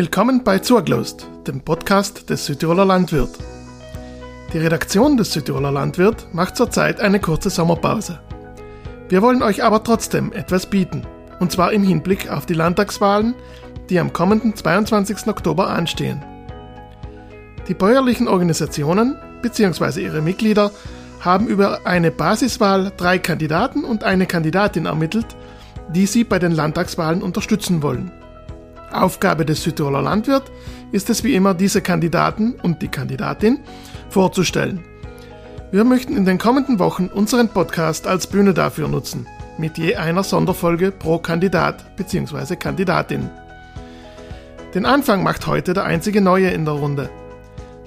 Willkommen bei Zurglost, dem Podcast des Südtiroler Landwirt. Die Redaktion des Südtiroler Landwirt macht zurzeit eine kurze Sommerpause. Wir wollen euch aber trotzdem etwas bieten, und zwar im Hinblick auf die Landtagswahlen, die am kommenden 22. Oktober anstehen. Die bäuerlichen Organisationen bzw. ihre Mitglieder haben über eine Basiswahl drei Kandidaten und eine Kandidatin ermittelt, die sie bei den Landtagswahlen unterstützen wollen. Aufgabe des Südtiroler Landwirt ist es wie immer, diese Kandidaten und die Kandidatin vorzustellen. Wir möchten in den kommenden Wochen unseren Podcast als Bühne dafür nutzen, mit je einer Sonderfolge pro Kandidat bzw. Kandidatin. Den Anfang macht heute der einzige Neue in der Runde,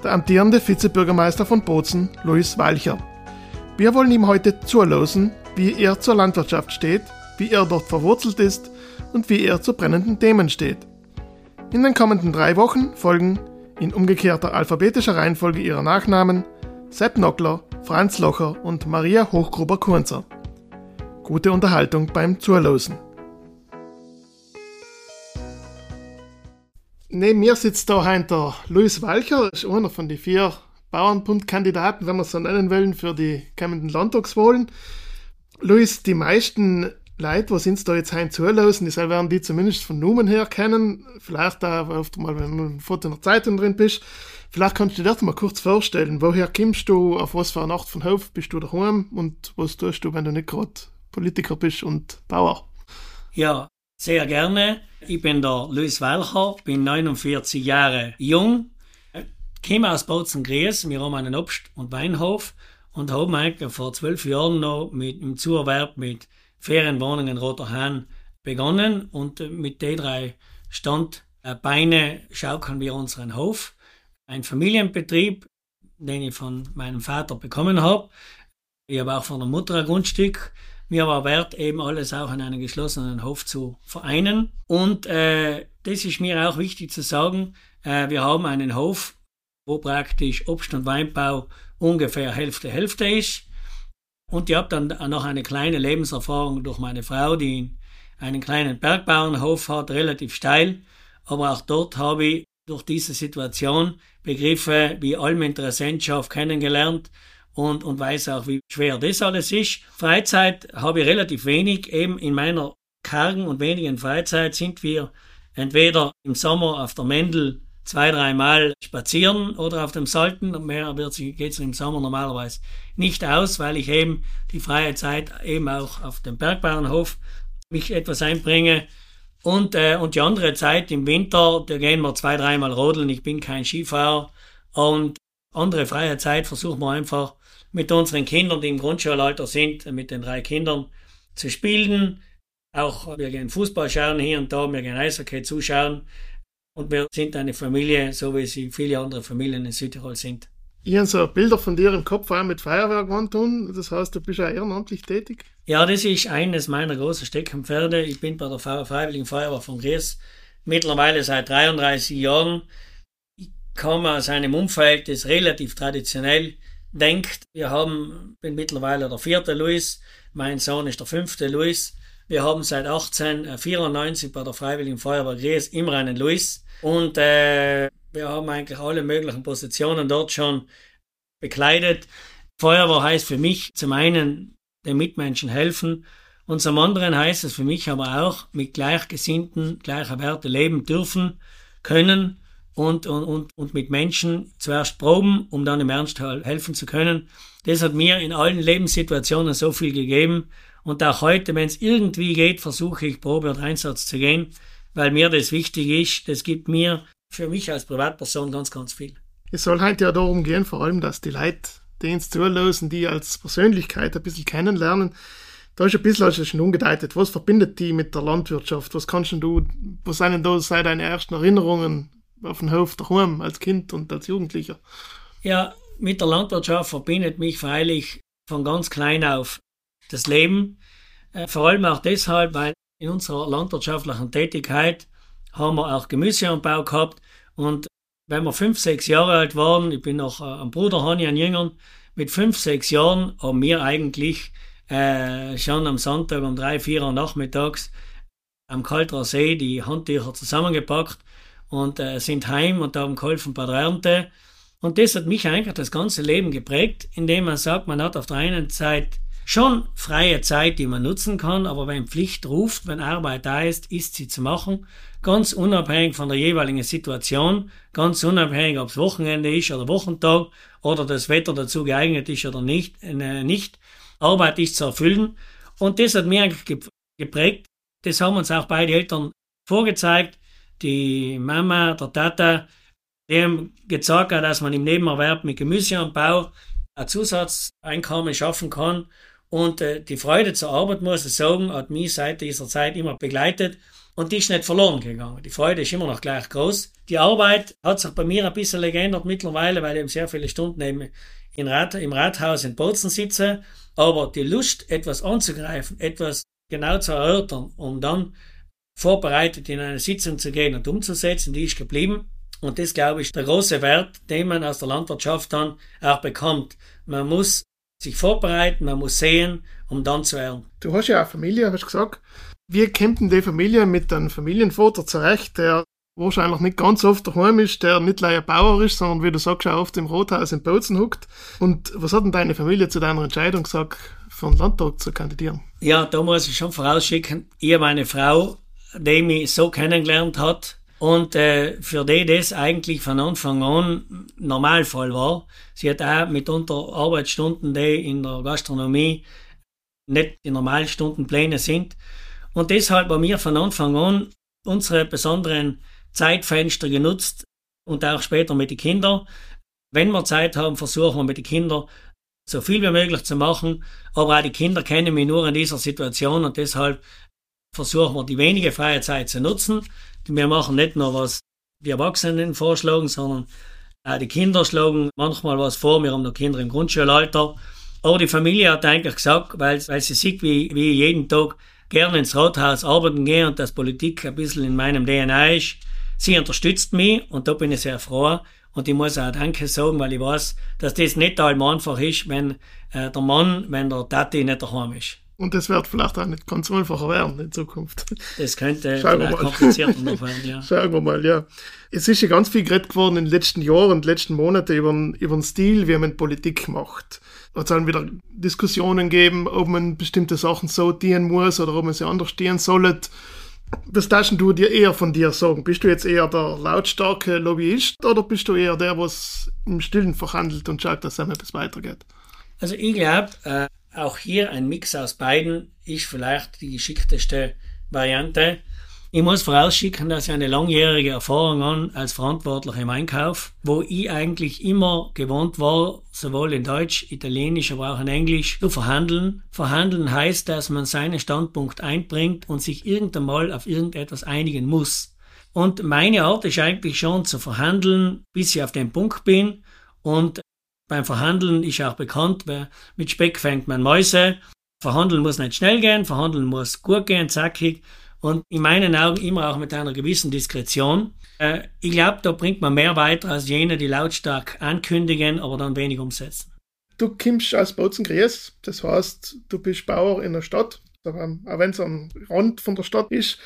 der amtierende Vizebürgermeister von Bozen, Luis Walcher. Wir wollen ihm heute zulosen, wie er zur Landwirtschaft steht, wie er dort verwurzelt ist und wie er zu brennenden Themen steht. In den kommenden drei Wochen folgen, in umgekehrter alphabetischer Reihenfolge ihrer Nachnamen, Sepp Nockler, Franz Locher und Maria Hochgruber-Kunzer. Gute Unterhaltung beim Zulosen. Neben mir sitzt da heute Luis Walcher, ist einer von den vier Bauernbundkandidaten, wenn wir es so nennen wollen, für die kommenden Landtagswahlen. Luis, die meisten Leute, was uns da jetzt heim zulassen, die werden die zumindest von Numen her kennen. Vielleicht auch oft mal, wenn du Foto in der Zeitung drin bist. Vielleicht kannst du dir das mal kurz vorstellen. Woher kommst du? Auf was für eine Art von Hof bist du daheim? Und was tust du, wenn du nicht gerade Politiker bist und Bauer? Ja, sehr gerne. Ich bin der Luis Walcher, bin 49 Jahre jung, komme aus Bozen-Gries. Wir haben einen Obst- und Weinhof und haben eigentlich vor zwölf Jahren noch mit dem Zuerwerb mit Ferienwohnungen Roter Hahn begonnen und mit den drei Standbeine schaukeln wir unseren Hof. Ein Familienbetrieb, den ich von meinem Vater bekommen habe. Ich habe auch von der Mutter ein Grundstück. Mir war wert, eben alles auch in einen geschlossenen Hof zu vereinen. Und äh, das ist mir auch wichtig zu sagen. Äh, wir haben einen Hof, wo praktisch Obst- und Weinbau ungefähr Hälfte Hälfte ist. Und ich habe dann noch eine kleine Lebenserfahrung durch meine Frau, die einen kleinen Bergbauernhof hat, relativ steil. Aber auch dort habe ich durch diese Situation Begriffe wie Alminteressentschaft kennengelernt und, und weiß auch, wie schwer das alles ist. Freizeit habe ich relativ wenig. Eben in meiner kargen und wenigen Freizeit sind wir entweder im Sommer auf der Mendel zwei, dreimal spazieren oder auf dem Salten. Mehr geht es im Sommer normalerweise nicht aus, weil ich eben die freie Zeit eben auch auf dem Bergbauernhof mich etwas einbringe. Und, äh, und die andere Zeit im Winter, da gehen wir zwei, dreimal rodeln. Ich bin kein Skifahrer. Und andere freie Zeit versuchen wir einfach mit unseren Kindern, die im Grundschulalter sind, mit den drei Kindern zu spielen. Auch wir gehen Fußball schauen hier und da, wir gehen Eishockey zuschauen. Und wir sind eine Familie, so wie sie viele andere Familien in Südtirol sind. Ich habe so Bilder von dir im Kopf auch mit Feuerwehrgewand tun. Das heißt, du bist ja ehrenamtlich tätig? Ja, das ist eines meiner großen Steckenpferde. Ich bin bei der Freiwilligen Feuerwehr von Gries mittlerweile seit 33 Jahren. Ich komme aus einem Umfeld, das relativ traditionell denkt. Wir haben, bin mittlerweile der vierte Luis, mein Sohn ist der fünfte Luis. Wir haben seit 1894 bei der Freiwilligen Feuerwehr Gries immer einen Luis. Und äh, wir haben eigentlich alle möglichen Positionen dort schon bekleidet. Feuerwehr heißt für mich zum einen den Mitmenschen helfen und zum anderen heißt es für mich aber auch mit Gleichgesinnten, gleicher Werte leben dürfen, können und, und, und, und mit Menschen zuerst proben, um dann im Ernst helfen zu können. Das hat mir in allen Lebenssituationen so viel gegeben und auch heute, wenn es irgendwie geht, versuche ich Probe und Einsatz zu gehen weil mir das wichtig ist. Das gibt mir für mich als Privatperson ganz, ganz viel. Es soll halt ja darum gehen, vor allem, dass die Leute, die uns zulassen, die als Persönlichkeit ein bisschen kennenlernen, da ist ein bisschen als schon umgedeutet. Was verbindet die mit der Landwirtschaft? Was kannst du, was sind da seit deine ersten Erinnerungen auf den Hof daheim als Kind und als Jugendlicher? Ja, mit der Landwirtschaft verbindet mich freilich von ganz klein auf das Leben. Äh, vor allem auch deshalb, weil in unserer landwirtschaftlichen Tätigkeit haben wir auch Gemüseanbau gehabt und wenn wir fünf, sechs Jahre alt waren, ich bin noch äh, am Bruder Hani, ein Jüngern, mit fünf, sechs Jahren haben wir eigentlich äh, schon am Sonntag um drei, vier Uhr nachmittags am Kalterer See die Handtücher zusammengepackt und äh, sind heim und haben geholfen bei der Ernte. Und das hat mich eigentlich das ganze Leben geprägt, indem man sagt, man hat auf der einen Seite schon freie Zeit, die man nutzen kann, aber wenn Pflicht ruft, wenn Arbeit da ist, ist sie zu machen, ganz unabhängig von der jeweiligen Situation, ganz unabhängig, ob es Wochenende ist oder Wochentag oder das Wetter dazu geeignet ist oder nicht, äh, nicht. Arbeit ist zu erfüllen. Und das hat mir eigentlich geprägt. Das haben uns auch beide Eltern vorgezeigt. Die Mama, der Tata, die haben gezeigt, dass man im Nebenerwerb mit Gemüseanbau ein Zusatzeinkommen schaffen kann. Und äh, die Freude zur Arbeit, muss ich sagen, hat mich seit dieser Zeit immer begleitet und die ist nicht verloren gegangen. Die Freude ist immer noch gleich groß. Die Arbeit hat sich bei mir ein bisschen geändert mittlerweile, weil ich eben sehr viele Stunden eben in Rat, im Rathaus in Bozen sitze. Aber die Lust, etwas anzugreifen, etwas genau zu erörtern, um dann vorbereitet in eine Sitzung zu gehen und umzusetzen, die ist geblieben. Und das, glaube ich, der große Wert, den man aus der Landwirtschaft dann auch bekommt. Man muss sich vorbereiten, man muss sehen, um dann zu ernten. Du hast ja eine Familie, hast gesagt. Wie kommt denn die Familie mit einem Familienvater zurecht, der wahrscheinlich nicht ganz oft daheim ist, der nicht leider Bauer ist, sondern wie du sagst, auch oft im Rothaus in Bozen huckt. Und was hat denn deine Familie zu deiner Entscheidung gesagt, für den Landtag zu kandidieren? Ja, da muss ich schon vorausschicken, ihr meine Frau, die mich so kennengelernt hat, und äh, für die das eigentlich von Anfang an Normalfall war. Sie hat auch mitunter Arbeitsstunden, die in der Gastronomie nicht die Normalstundenpläne sind. Und deshalb haben wir von Anfang an unsere besonderen Zeitfenster genutzt und auch später mit den Kindern. Wenn wir Zeit haben, versuchen wir mit den Kindern so viel wie möglich zu machen. Aber auch die Kinder kennen mich nur in dieser Situation und deshalb versuchen wir die wenige freie Zeit zu nutzen. Wir machen nicht nur, was die Erwachsenen vorschlagen, sondern auch die Kinder schlagen manchmal was vor. Wir haben noch Kinder im Grundschulalter. Aber die Familie hat eigentlich gesagt, weil, weil sie sieht, wie, wie ich jeden Tag gerne ins Rathaus arbeiten gehe und dass Politik ein bisschen in meinem DNA ist. Sie unterstützt mich und da bin ich sehr froh. Und ich muss auch Danke sagen, weil ich weiß, dass das nicht allem einfach ist, wenn äh, der Mann, wenn der Tati nicht daheim ist. Und das wird vielleicht auch nicht ganz einfacher werden in Zukunft. Das könnte Schauen vielleicht komplizierter noch werden, ja. Schauen wir mal, ja. Es ist ja ganz viel geredet geworden in den letzten Jahren und letzten Monaten über, über den Stil, wie man Politik macht. Es soll wieder Diskussionen geben, ob man bestimmte Sachen so dienen muss oder ob man sie anders dienen soll. Das darfst du dir eher von dir sagen. Bist du jetzt eher der lautstarke Lobbyist oder bist du eher der, was im Stillen verhandelt und schaut, dass es etwas weitergeht? Also ich glaube, äh, auch hier ein Mix aus beiden ist vielleicht die geschickteste Variante. Ich muss vorausschicken, dass ich eine langjährige Erfahrung an als Verantwortlicher im Einkauf, wo ich eigentlich immer gewohnt war, sowohl in Deutsch, Italienisch, aber auch in Englisch zu verhandeln. Verhandeln heißt, dass man seinen Standpunkt einbringt und sich irgendwann mal auf irgendetwas einigen muss. Und meine Art ist eigentlich schon zu verhandeln, bis ich auf den Punkt bin und beim Verhandeln ist auch bekannt, mit Speck fängt man Mäuse. Verhandeln muss nicht schnell gehen, verhandeln muss gut gehen, zackig und in meinen Augen immer auch mit einer gewissen Diskretion. Äh, ich glaube, da bringt man mehr weiter als jene, die lautstark ankündigen, aber dann wenig umsetzen. Du kommst aus Bozen-Gries, das heißt, du bist Bauer in der Stadt, auch wenn es am Rand von der Stadt ist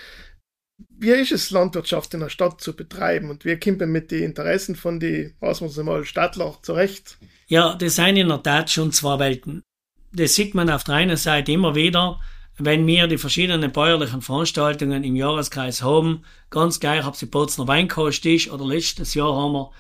wie ist es, Landwirtschaft in der Stadt zu betreiben und wie kommt man mit den Interessen von den, was man mal, Stadtler zurecht? Ja, das sind in der Tat schon zwei Welten. Das sieht man auf der einen Seite immer wieder, wenn wir die verschiedenen bäuerlichen Veranstaltungen im Jahreskreis haben, ganz gleich, ob sie Bozner Weinkost ist oder letztes Jahr haben wir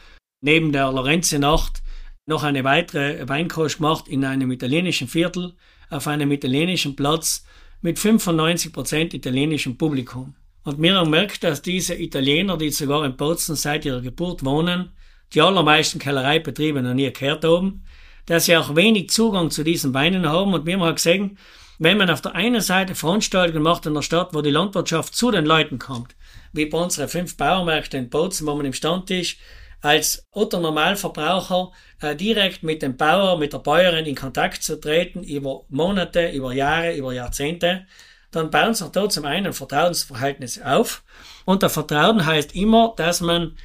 neben der Lorenzenacht noch eine weitere Weinkost gemacht in einem italienischen Viertel, auf einem italienischen Platz mit 95% italienischem Publikum. Und haben gemerkt, dass diese Italiener, die sogar in Bozen seit ihrer Geburt wohnen, die allermeisten Kellereibetriebe noch nie gehört haben, dass sie auch wenig Zugang zu diesen Weinen haben. Und wir haben gesehen, wenn man auf der einen Seite Veranstaltungen macht in der Stadt, wo die Landwirtschaft zu den Leuten kommt, wie bei unseren fünf Bauernmärkten in Bozen, wo man im Stand ist, als Otto Normalverbraucher äh, direkt mit dem Bauer, mit der Bäuerin in Kontakt zu treten, über Monate, über Jahre, über Jahrzehnte, dann bauen sich da zum einen Vertrauensverhältnisse auf. Und der Vertrauen heißt immer, dass man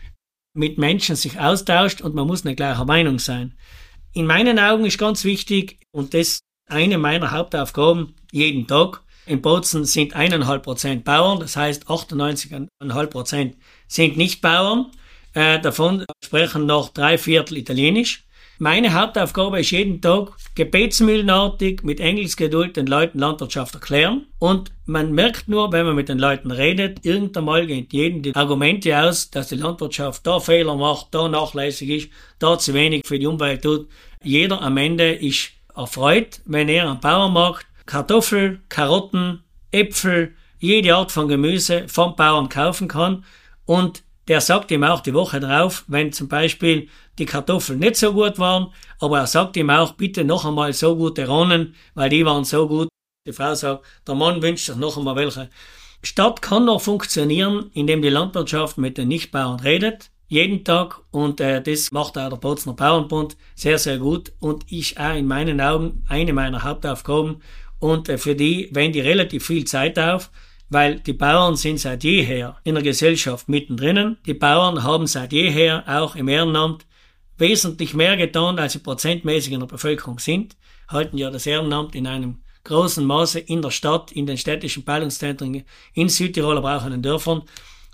mit Menschen sich austauscht und man muss eine gleiche Meinung sein. In meinen Augen ist ganz wichtig, und das eine meiner Hauptaufgaben jeden Tag, In Bozen sind eineinhalb Prozent Bauern, das heißt 98,5 Prozent sind nicht Bauern. Äh, davon sprechen noch drei Viertel Italienisch. Meine Hauptaufgabe ist jeden Tag gebetsmühlenartig mit Engelsgeduld den Leuten Landwirtschaft erklären. Und man merkt nur, wenn man mit den Leuten redet, irgendwann mal gehen jedem die Argumente aus, dass die Landwirtschaft da Fehler macht, da nachlässig ist, da zu wenig für die Umwelt tut. Jeder am Ende ist erfreut, wenn er am Bauernmarkt Kartoffel, Karotten, Äpfel, jede Art von Gemüse vom Bauern kaufen kann und der sagt ihm auch die Woche drauf, wenn zum Beispiel die Kartoffeln nicht so gut waren, aber er sagt ihm auch, bitte noch einmal so gute Ronnen, weil die waren so gut. Die Frau sagt, der Mann wünscht sich noch einmal welche. Stadt kann noch funktionieren, indem die Landwirtschaft mit den Nichtbauern redet, jeden Tag, und äh, das macht auch der Bozner Bauernbund sehr, sehr gut und ist auch in meinen Augen eine meiner Hauptaufgaben und äh, für die wende ich relativ viel Zeit auf, weil die Bauern sind seit jeher in der Gesellschaft mittendrin. Die Bauern haben seit jeher auch im Ehrenamt wesentlich mehr getan, als sie prozentmäßig in der Bevölkerung sind, halten ja das Ehrenamt in einem großen Maße in der Stadt, in den städtischen Bildungszentren in Südtirol, aber auch in den Dörfern.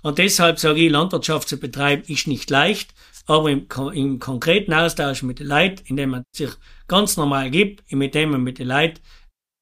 Und deshalb sage ich, Landwirtschaft zu betreiben ist nicht leicht, aber im, im konkreten Austausch mit den Leuten, indem man sich ganz normal gibt, indem man mit den Leuten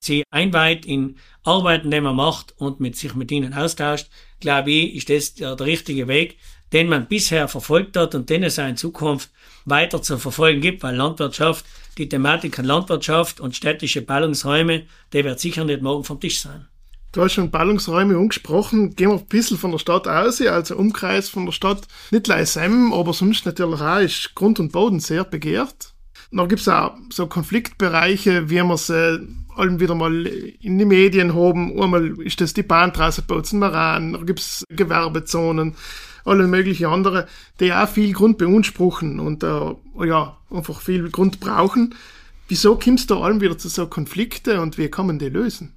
sie einweiht in Arbeiten, die man macht und mit sich mit ihnen austauscht, glaube ich, ist das der, der richtige Weg, den man bisher verfolgt hat und den es auch in Zukunft weiter zu verfolgen gibt, weil Landwirtschaft, die Thematik Landwirtschaft und städtische Ballungsräume, der wird sicher nicht morgen vom Tisch sein. Du hast schon Ballungsräume angesprochen. Gehen wir ein bisschen von der Stadt aus, also Umkreis von der Stadt. Nicht Leisem, aber sonst natürlich auch ist Grund und Boden sehr begehrt. Dann gibt es auch so Konfliktbereiche, wie es äh, allem wieder mal in die Medien haben. Einmal ist das die Bahntrasse Bozen-Maran, dann gibt es Gewerbezonen, alle möglichen andere, die auch viel Grund beanspruchen und äh, ja, einfach viel Grund brauchen. Wieso kommt es da allem wieder zu so Konflikten und wie kann man die lösen?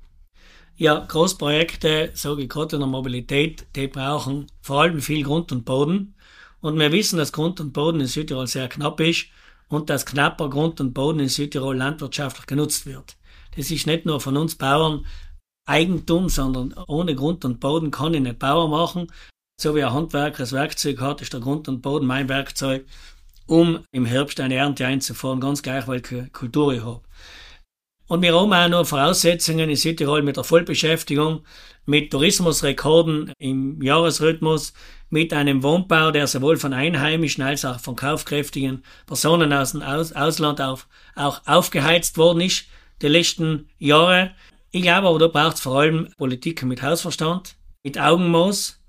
Ja, Großprojekte, sage ich gerade in der Mobilität, die brauchen vor allem viel Grund und Boden. Und wir wissen, dass Grund und Boden in Südtirol sehr knapp ist und dass knapper Grund und Boden in Südtirol landwirtschaftlich genutzt wird. Das ist nicht nur von uns Bauern Eigentum, sondern ohne Grund und Boden kann ich nicht Bauer machen. So wie ein Handwerker das Werkzeug hat, ist der Grund und Boden mein Werkzeug, um im Herbst eine Ernte einzufahren, ganz gleich, welche Kultur ich habe. Und wir haben auch noch Voraussetzungen in Südtirol mit der Vollbeschäftigung, mit Tourismusrekorden im Jahresrhythmus, mit einem Wohnbau, der sowohl von Einheimischen als auch von kaufkräftigen Personen aus dem aus Ausland auf, auch aufgeheizt worden ist, die letzten Jahre. Ich glaube aber, da braucht es vor allem Politik mit Hausverstand, mit Augenmaß.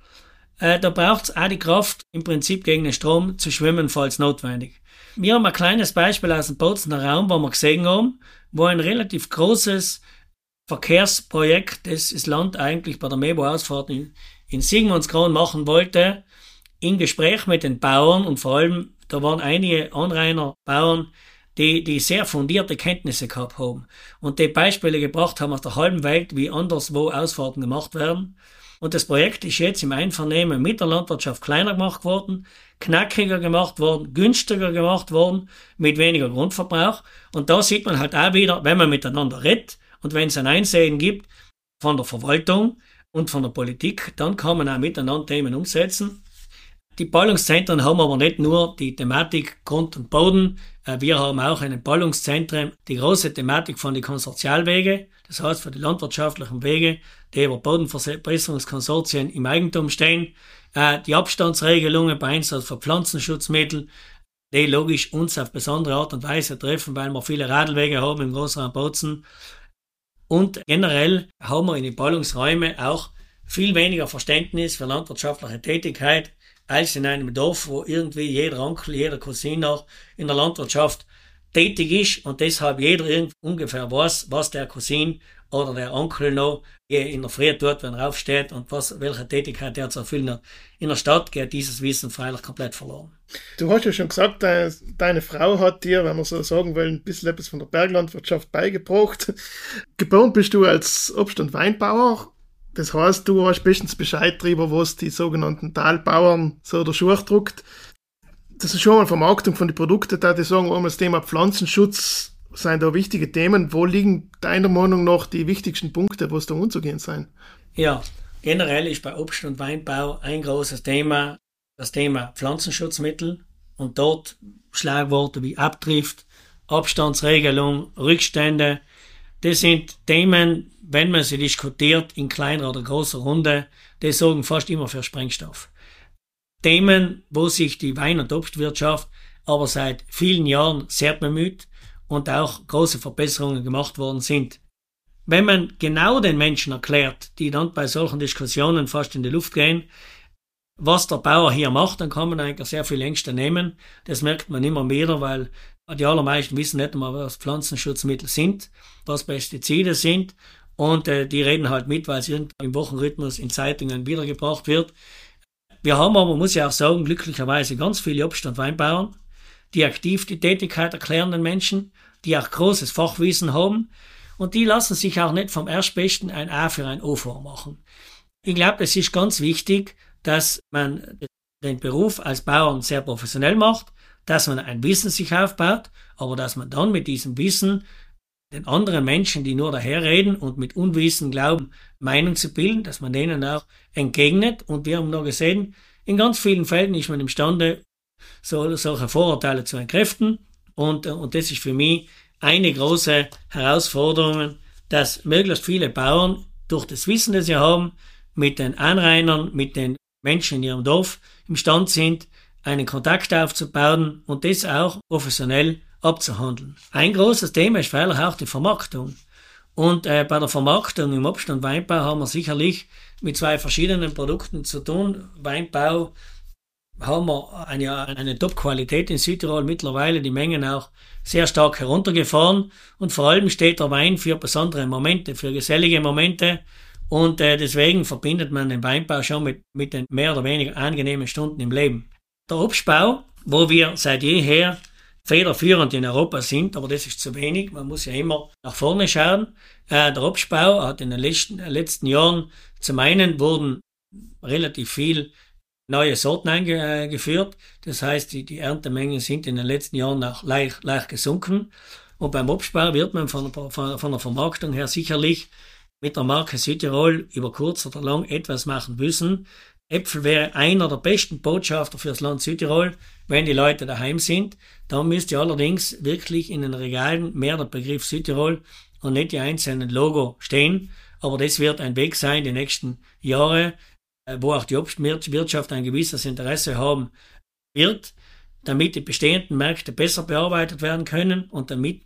Äh, da braucht es auch die Kraft, im Prinzip gegen den Strom zu schwimmen, falls notwendig. Wir haben ein kleines Beispiel aus dem Bozener Raum, wo wir gesehen haben, wo ein relativ großes Verkehrsprojekt, das das Land eigentlich bei der Mebo-Ausfahrt in, in Sigmundskron machen wollte, in Gespräch mit den Bauern und vor allem, da waren einige Anrainer Bauern, die, die sehr fundierte Kenntnisse gehabt haben und die Beispiele gebracht haben aus der halben Welt, wie anderswo Ausfahrten gemacht werden. Und das Projekt ist jetzt im Einvernehmen mit der Landwirtschaft kleiner gemacht worden, knackiger gemacht worden, günstiger gemacht worden, mit weniger Grundverbrauch. Und da sieht man halt auch wieder, wenn man miteinander redet und wenn es ein Einsehen gibt von der Verwaltung und von der Politik, dann kann man auch miteinander Themen umsetzen. Die Ballungszentren haben aber nicht nur die Thematik Grund und Boden. Äh, wir haben auch in den Ballungszentren die große Thematik von den Konsortialwege, das heißt für die landwirtschaftlichen Wege, die über Bodenverbesserungskonsortien im Eigentum stehen. Äh, die Abstandsregelungen bei Einsatz von Pflanzenschutzmitteln, die logisch uns auf besondere Art und Weise treffen, weil wir viele Radlwege haben im Großraum Bozen. Und generell haben wir in den Ballungsräumen auch viel weniger Verständnis für landwirtschaftliche Tätigkeit als in einem Dorf, wo irgendwie jeder Onkel, jeder Cousin noch in der Landwirtschaft tätig ist und deshalb jeder ungefähr weiß, was der Cousin oder der Onkel noch in der Früh tut, wenn er aufsteht und was, welche Tätigkeit er zu erfüllen hat. In der Stadt geht dieses Wissen freilich komplett verloren. Du hast ja schon gesagt, deine, deine Frau hat dir, wenn man so sagen will, ein bisschen etwas von der Berglandwirtschaft beigebracht. Geboren bist du als Obst- und Weinbauer. Das heißt, du hast bestens Bescheid darüber, was die sogenannten Talbauern so der Schuh druckt. Das ist schon mal Vermarktung von den Produkten, da die sagen, einmal das Thema Pflanzenschutz sind da wichtige Themen. Wo liegen deiner Meinung nach die wichtigsten Punkte, wo es da umzugehen sein? Ja, generell ist bei Obst- und Weinbau ein großes Thema das Thema Pflanzenschutzmittel und dort Schlagworte wie Abdrift, Abstandsregelung, Rückstände. Das sind Themen, wenn man sie diskutiert in kleiner oder großer Runde, die sorgen fast immer für Sprengstoff. Themen, wo sich die Wein- und Obstwirtschaft aber seit vielen Jahren sehr bemüht und auch große Verbesserungen gemacht worden sind. Wenn man genau den Menschen erklärt, die dann bei solchen Diskussionen fast in die Luft gehen, was der Bauer hier macht, dann kann man eigentlich sehr viel Ängste nehmen. Das merkt man immer wieder, weil die allermeisten wissen nicht einmal, was Pflanzenschutzmittel sind, was Pestizide sind. Und äh, die reden halt mit, weil es im Wochenrhythmus in Zeitungen wiedergebracht wird. Wir haben aber, muss ich auch sagen, glücklicherweise ganz viele Obst- und Weinbauern, die aktiv die Tätigkeit erklärenden Menschen, die auch großes Fachwissen haben und die lassen sich auch nicht vom Erstbesten ein A für ein O vormachen. Ich glaube, es ist ganz wichtig, dass man den Beruf als Bauern sehr professionell macht, dass man ein Wissen sich aufbaut, aber dass man dann mit diesem Wissen den anderen Menschen, die nur daherreden und mit Unwissen glauben, Meinung zu bilden, dass man denen auch entgegnet. Und wir haben noch gesehen, in ganz vielen Fällen ist man imstande, so, solche Vorurteile zu entkräften. Und, und das ist für mich eine große Herausforderung, dass möglichst viele Bauern durch das Wissen, das sie haben, mit den Anrainern, mit den Menschen in ihrem Dorf imstand sind, einen Kontakt aufzubauen und das auch professionell abzuhandeln. Ein großes Thema ist freilich auch die Vermarktung. Und äh, bei der Vermarktung im Obst- und Weinbau haben wir sicherlich mit zwei verschiedenen Produkten zu tun. Weinbau haben wir eine, eine Top-Qualität in Südtirol mittlerweile, die Mengen auch sehr stark heruntergefahren. Und vor allem steht der Wein für besondere Momente, für gesellige Momente, und äh, deswegen verbindet man den Weinbau schon mit, mit den mehr oder weniger angenehmen Stunden im Leben. Der Obstbau, wo wir seit jeher federführend in Europa sind, aber das ist zu wenig. Man muss ja immer nach vorne schauen. Äh, der Obstbau hat in den letzten, letzten Jahren zum einen wurden relativ viel neue Sorten eingeführt. Das heißt, die, die Erntemengen sind in den letzten Jahren auch leicht, leicht gesunken. Und beim Obstbau wird man von, von, von der Vermarktung her sicherlich mit der Marke Südtirol über kurz oder lang etwas machen müssen. Äpfel wäre einer der besten Botschafter fürs Land Südtirol, wenn die Leute daheim sind. Dann müsste allerdings wirklich in den Regalen mehr der Begriff Südtirol und nicht die einzelnen Logo stehen. Aber das wird ein Weg sein, die nächsten Jahre, äh, wo auch die Obstwirtschaft ein gewisses Interesse haben wird, damit die bestehenden Märkte besser bearbeitet werden können und damit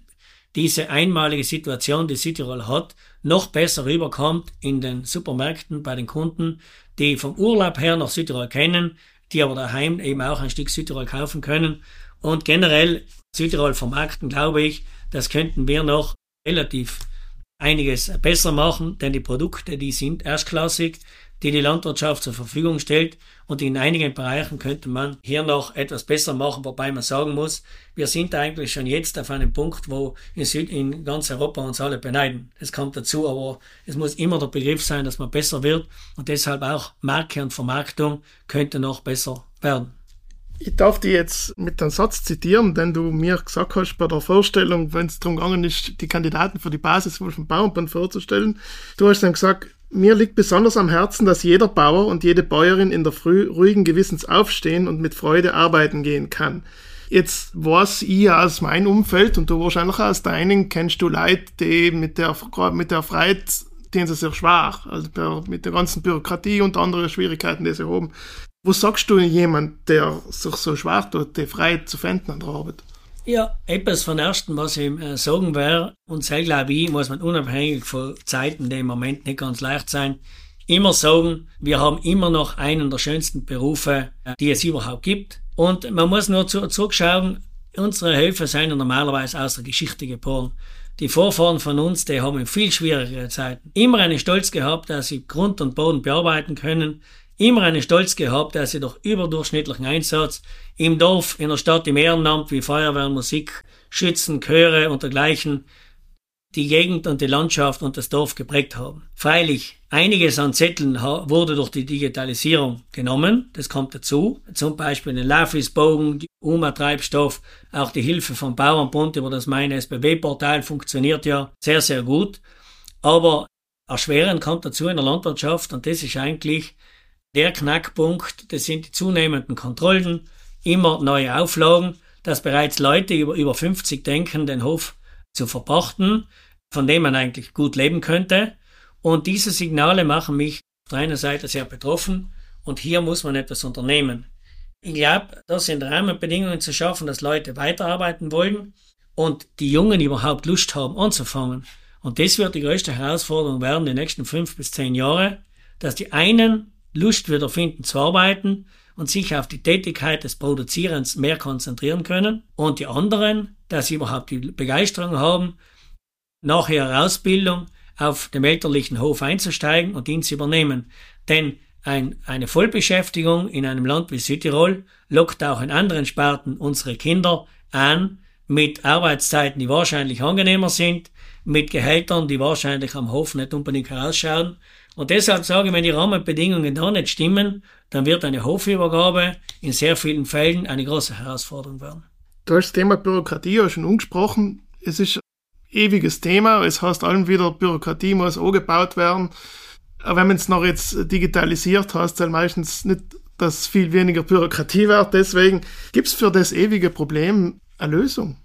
diese einmalige Situation, die Südtirol hat, noch besser rüberkommt in den Supermärkten bei den Kunden, die vom Urlaub her nach Südtirol kennen, die aber daheim eben auch ein Stück Südtirol kaufen können. Und generell Südtirol vermarkten, glaube ich, das könnten wir noch relativ einiges besser machen, denn die Produkte, die sind erstklassig, die die Landwirtschaft zur Verfügung stellt. Und in einigen Bereichen könnte man hier noch etwas besser machen, wobei man sagen muss, wir sind eigentlich schon jetzt auf einem Punkt, wo in, Süd in ganz Europa uns alle beneiden. Das kommt dazu, aber es muss immer der Begriff sein, dass man besser wird und deshalb auch Marke und Vermarktung könnte noch besser werden. Ich darf dich jetzt mit einem Satz zitieren, den du mir gesagt hast bei der Vorstellung, wenn es darum gegangen ist, die Kandidaten für die Basis vom Bauernband vorzustellen. Du hast dann gesagt, mir liegt besonders am Herzen, dass jeder Bauer und jede Bäuerin in der Früh ruhigen Gewissens aufstehen und mit Freude arbeiten gehen kann. Jetzt weiß ich aus meinem Umfeld und du wahrscheinlich aus deinen, kennst du Leute, die mit der, mit der Freiheit, denen sie sehr schwer, also mit der ganzen Bürokratie und anderen Schwierigkeiten, die sie haben. Wo sagst du jemand, der sich so schwer tut, die Freiheit zu finden an der Arbeit? Ja, etwas von Ersten, was ich äh, sagen wäre, und sehr glaube ich, muss man unabhängig von Zeiten, die im Moment nicht ganz leicht sein, immer sagen, wir haben immer noch einen der schönsten Berufe, äh, die es überhaupt gibt. Und man muss nur zu, zurückschauen, unsere Höfe sind normalerweise aus der Geschichte geboren. Die Vorfahren von uns, die haben in viel schwierigere Zeiten immer einen Stolz gehabt, dass sie Grund und Boden bearbeiten können, immer einen Stolz gehabt, dass sie durch überdurchschnittlichen Einsatz im Dorf, in der Stadt, im Ehrenamt wie Feuerwehr, Musik, Schützen, Chöre und dergleichen die Gegend und die Landschaft und das Dorf geprägt haben. Freilich, einiges an Zetteln wurde durch die Digitalisierung genommen, das kommt dazu. Zum Beispiel den Laufisbogen, die UMA-Treibstoff, auch die Hilfe vom Bauernbund über das Mein SBB-Portal funktioniert ja sehr, sehr gut. Aber erschwerend kommt dazu in der Landwirtschaft und das ist eigentlich der Knackpunkt, das sind die zunehmenden Kontrollen, immer neue Auflagen, dass bereits Leute über, über 50 denken, den Hof zu verpachten von dem man eigentlich gut leben könnte. Und diese Signale machen mich auf der einen Seite sehr betroffen und hier muss man etwas unternehmen. Ich glaube, das sind Rahmenbedingungen zu schaffen, dass Leute weiterarbeiten wollen und die Jungen überhaupt Lust haben anzufangen. Und das wird die größte Herausforderung werden die nächsten fünf bis zehn Jahre, dass die einen Lust wieder finden zu arbeiten und sich auf die Tätigkeit des Produzierens mehr konzentrieren können und die anderen, dass sie überhaupt die Begeisterung haben, nach ihrer Ausbildung auf dem elterlichen Hof einzusteigen und ihn zu übernehmen. Denn ein, eine Vollbeschäftigung in einem Land wie Südtirol lockt auch in anderen Sparten unsere Kinder an mit Arbeitszeiten, die wahrscheinlich angenehmer sind, mit Gehältern, die wahrscheinlich am Hof nicht unbedingt herausschauen. Und deshalb sage ich, wenn die Rahmenbedingungen da nicht stimmen, dann wird eine Hofübergabe in sehr vielen Fällen eine große Herausforderung werden. Du hast das Thema Bürokratie ja schon angesprochen. Es ist ewiges Thema. Es heißt allem wieder, Bürokratie muss angebaut werden. Aber wenn man es noch jetzt digitalisiert, heißt es halt meistens nicht, dass viel weniger Bürokratie wird. Deswegen gibt es für das ewige Problem eine Lösung.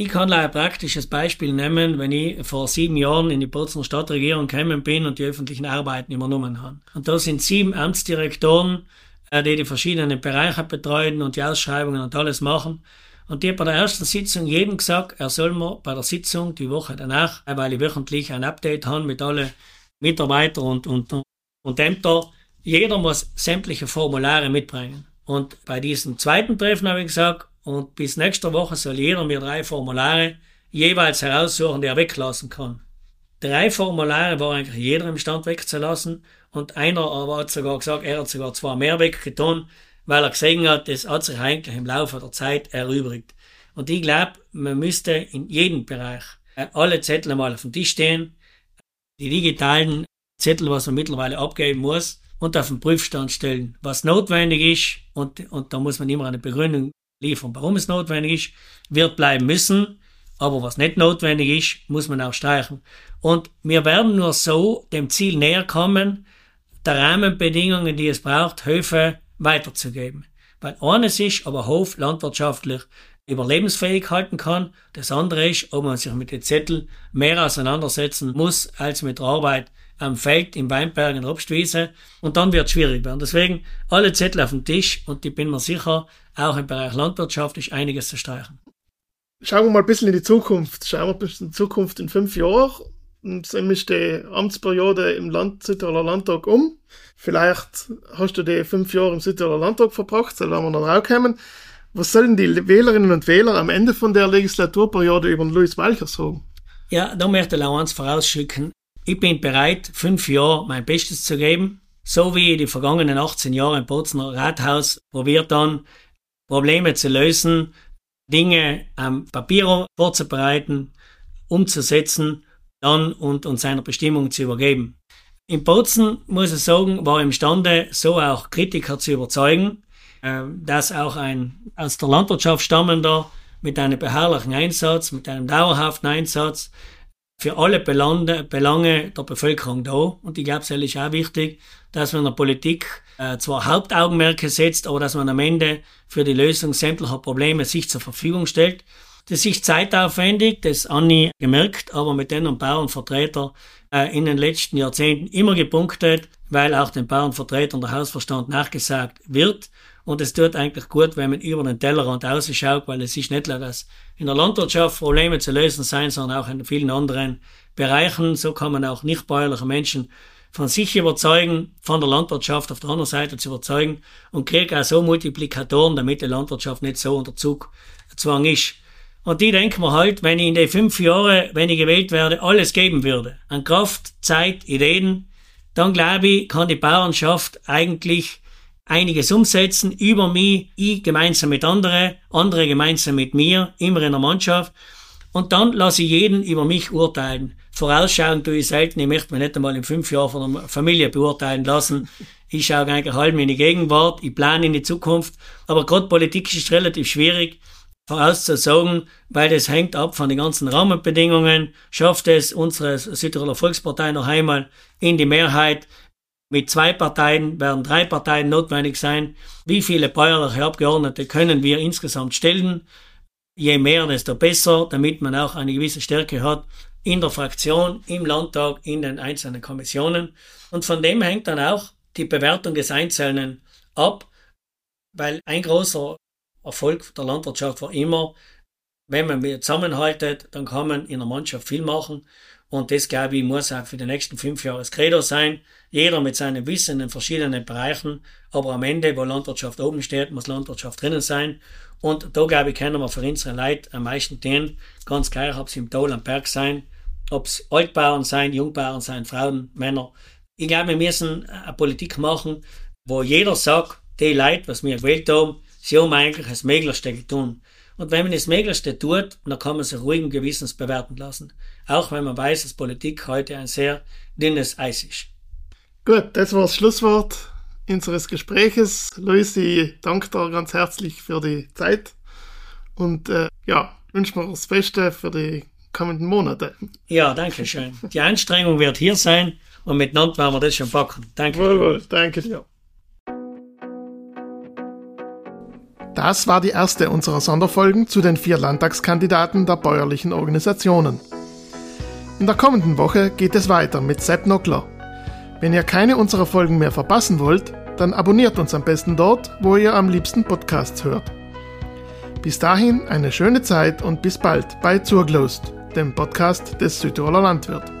Ich kann ein praktisches Beispiel nehmen, wenn ich vor sieben Jahren in die Bozener Stadtregierung gekommen bin und die öffentlichen Arbeiten übernommen habe. Und da sind sieben Amtsdirektoren, äh, die die verschiedenen Bereiche betreuen und die Ausschreibungen und alles machen. Und die hat bei der ersten Sitzung jedem gesagt, er soll mir bei der Sitzung die Woche danach, weil ich wöchentlich ein Update habe mit allen Mitarbeitern und, und, und Ämter, jeder muss sämtliche Formulare mitbringen. Und bei diesem zweiten Treffen habe ich gesagt, und bis nächste Woche soll jeder mir drei Formulare jeweils heraussuchen, die er weglassen kann. Drei Formulare war eigentlich jeder im Stand wegzulassen und einer aber hat sogar gesagt, er hat sogar zwei mehr weggetan, weil er gesehen hat, das hat sich eigentlich im Laufe der Zeit erübrigt. Und ich glaube, man müsste in jedem Bereich alle Zettel einmal auf dem Tisch stehen, die digitalen Zettel, was man mittlerweile abgeben muss, und auf den Prüfstand stellen, was notwendig ist, und, und da muss man immer eine Begründung liefern, warum es notwendig ist, wird bleiben müssen, aber was nicht notwendig ist, muss man auch streichen. Und wir werden nur so dem Ziel näher kommen, der Rahmenbedingungen, die es braucht, Höfe weiterzugeben. Weil eines ist, ein Hof landwirtschaftlich überlebensfähig halten kann. Das andere ist, ob man sich mit den Zetteln mehr auseinandersetzen muss, als mit der Arbeit am Feld, im Weinberg, in der Obstwiese. Und dann wird es schwierig werden. Deswegen alle Zettel auf dem Tisch und ich bin mir sicher, auch im Bereich Landwirtschaft ist einiges zu streichen. Schauen wir mal ein bisschen in die Zukunft. Schauen wir ein bisschen in die Zukunft in fünf Jahren. Dann ist die Amtsperiode im Land, Südtiroler Landtag um. Vielleicht hast du die fünf Jahre im Südtiroler Landtag verbracht, da werden wir dann auch kommen. Was sollen die Wählerinnen und Wähler am Ende von der Legislaturperiode über den Louis Walcher sagen? Ja, da möchte ich auch eins vorausschicken. Ich bin bereit, fünf Jahre mein Bestes zu geben, so wie die vergangenen 18 Jahre im Bozener Rathaus probiert dann, Probleme zu lösen, Dinge am Papier vorzubereiten, umzusetzen dann und, und seiner Bestimmung zu übergeben. In Bozen, muss ich sagen, war imstande, so auch Kritiker zu überzeugen, dass auch ein aus der Landwirtschaft stammender mit einem beharrlichen Einsatz, mit einem dauerhaften Einsatz für alle Belange, Belange der Bevölkerung da. Und ich glaube, es ist auch wichtig, dass man in der Politik äh, zwar Hauptaugenmerke setzt, aber dass man am Ende für die Lösung sämtlicher Probleme sich zur Verfügung stellt. Das ist zeitaufwendig, das Anni gemerkt, aber mit den Bauernvertretern äh, in den letzten Jahrzehnten immer gepunktet, weil auch den Bauernvertretern der Hausverstand nachgesagt wird. Und es tut eigentlich gut, wenn man über den Tellerrand ausschaut, weil es ist nicht nur, dass in der Landwirtschaft Probleme zu lösen sein, sondern auch in vielen anderen Bereichen. So kann man auch nicht bäuerliche Menschen von sich überzeugen, von der Landwirtschaft auf der anderen Seite zu überzeugen und kriegt auch so Multiplikatoren, damit die Landwirtschaft nicht so unter Zugzwang ist. Und die denken mir halt, wenn ich in den fünf Jahren, wenn ich gewählt werde, alles geben würde, an Kraft, Zeit, Ideen, dann glaube ich, kann die Bauernschaft eigentlich einiges umsetzen über mich, ich gemeinsam mit anderen, andere gemeinsam mit mir, immer in der Mannschaft. Und dann lasse ich jeden über mich urteilen. Vorausschauen tue ich selten. Ich möchte mich nicht einmal in fünf Jahren von der Familie beurteilen lassen. Ich schaue eigentlich halb in die Gegenwart. Ich plane in die Zukunft. Aber gerade Politik ist relativ schwierig vorauszusagen, weil das hängt ab von den ganzen Rahmenbedingungen. Schafft es unsere Südtiroler Volkspartei noch einmal in die Mehrheit? Mit zwei Parteien werden drei Parteien notwendig sein. Wie viele bäuerliche Abgeordnete können wir insgesamt stellen? Je mehr, desto besser, damit man auch eine gewisse Stärke hat in der Fraktion, im Landtag, in den einzelnen Kommissionen. Und von dem hängt dann auch die Bewertung des Einzelnen ab, weil ein großer Erfolg der Landwirtschaft war immer, wenn man zusammenhaltet, dann kann man in der Mannschaft viel machen. Und das, glaube ich, muss auch für die nächsten fünf Jahre das Credo sein. Jeder mit seinem Wissen in den verschiedenen Bereichen. Aber am Ende, wo Landwirtschaft oben steht, muss Landwirtschaft drinnen sein. Und da, glaube ich, können wir für unsere Leute am meisten tun. Ganz gleich, ob sie im Tal am Berg sein, ob es Altbauern sein, Jungbauern sein, Frauen, Männer. Ich glaube, wir müssen eine Politik machen, wo jeder sagt, die Leute, was wir gewählt haben, sie haben eigentlich das Möglichste getan. Und wenn man das Möglichste tut, dann kann man sich ruhigen Gewissens bewerten lassen. Auch wenn man weiß, dass Politik heute ein sehr dünnes Eis ist. Gut, das war das Schlusswort unseres Gespräches. Luis, ich danke dir ganz herzlich für die Zeit und äh, ja, wünsche mir das Beste für die kommenden Monate. Ja, danke schön. Die Anstrengung wird hier sein und miteinander werden wir das schon packen. Danke. Wohl, wohl, danke dir. Das war die erste unserer Sonderfolgen zu den vier Landtagskandidaten der bäuerlichen Organisationen. In der kommenden Woche geht es weiter mit Sepp Nockler. Wenn ihr keine unserer Folgen mehr verpassen wollt, dann abonniert uns am besten dort, wo ihr am liebsten Podcasts hört. Bis dahin eine schöne Zeit und bis bald bei Zurglost, dem Podcast des Südtiroler Landwirt.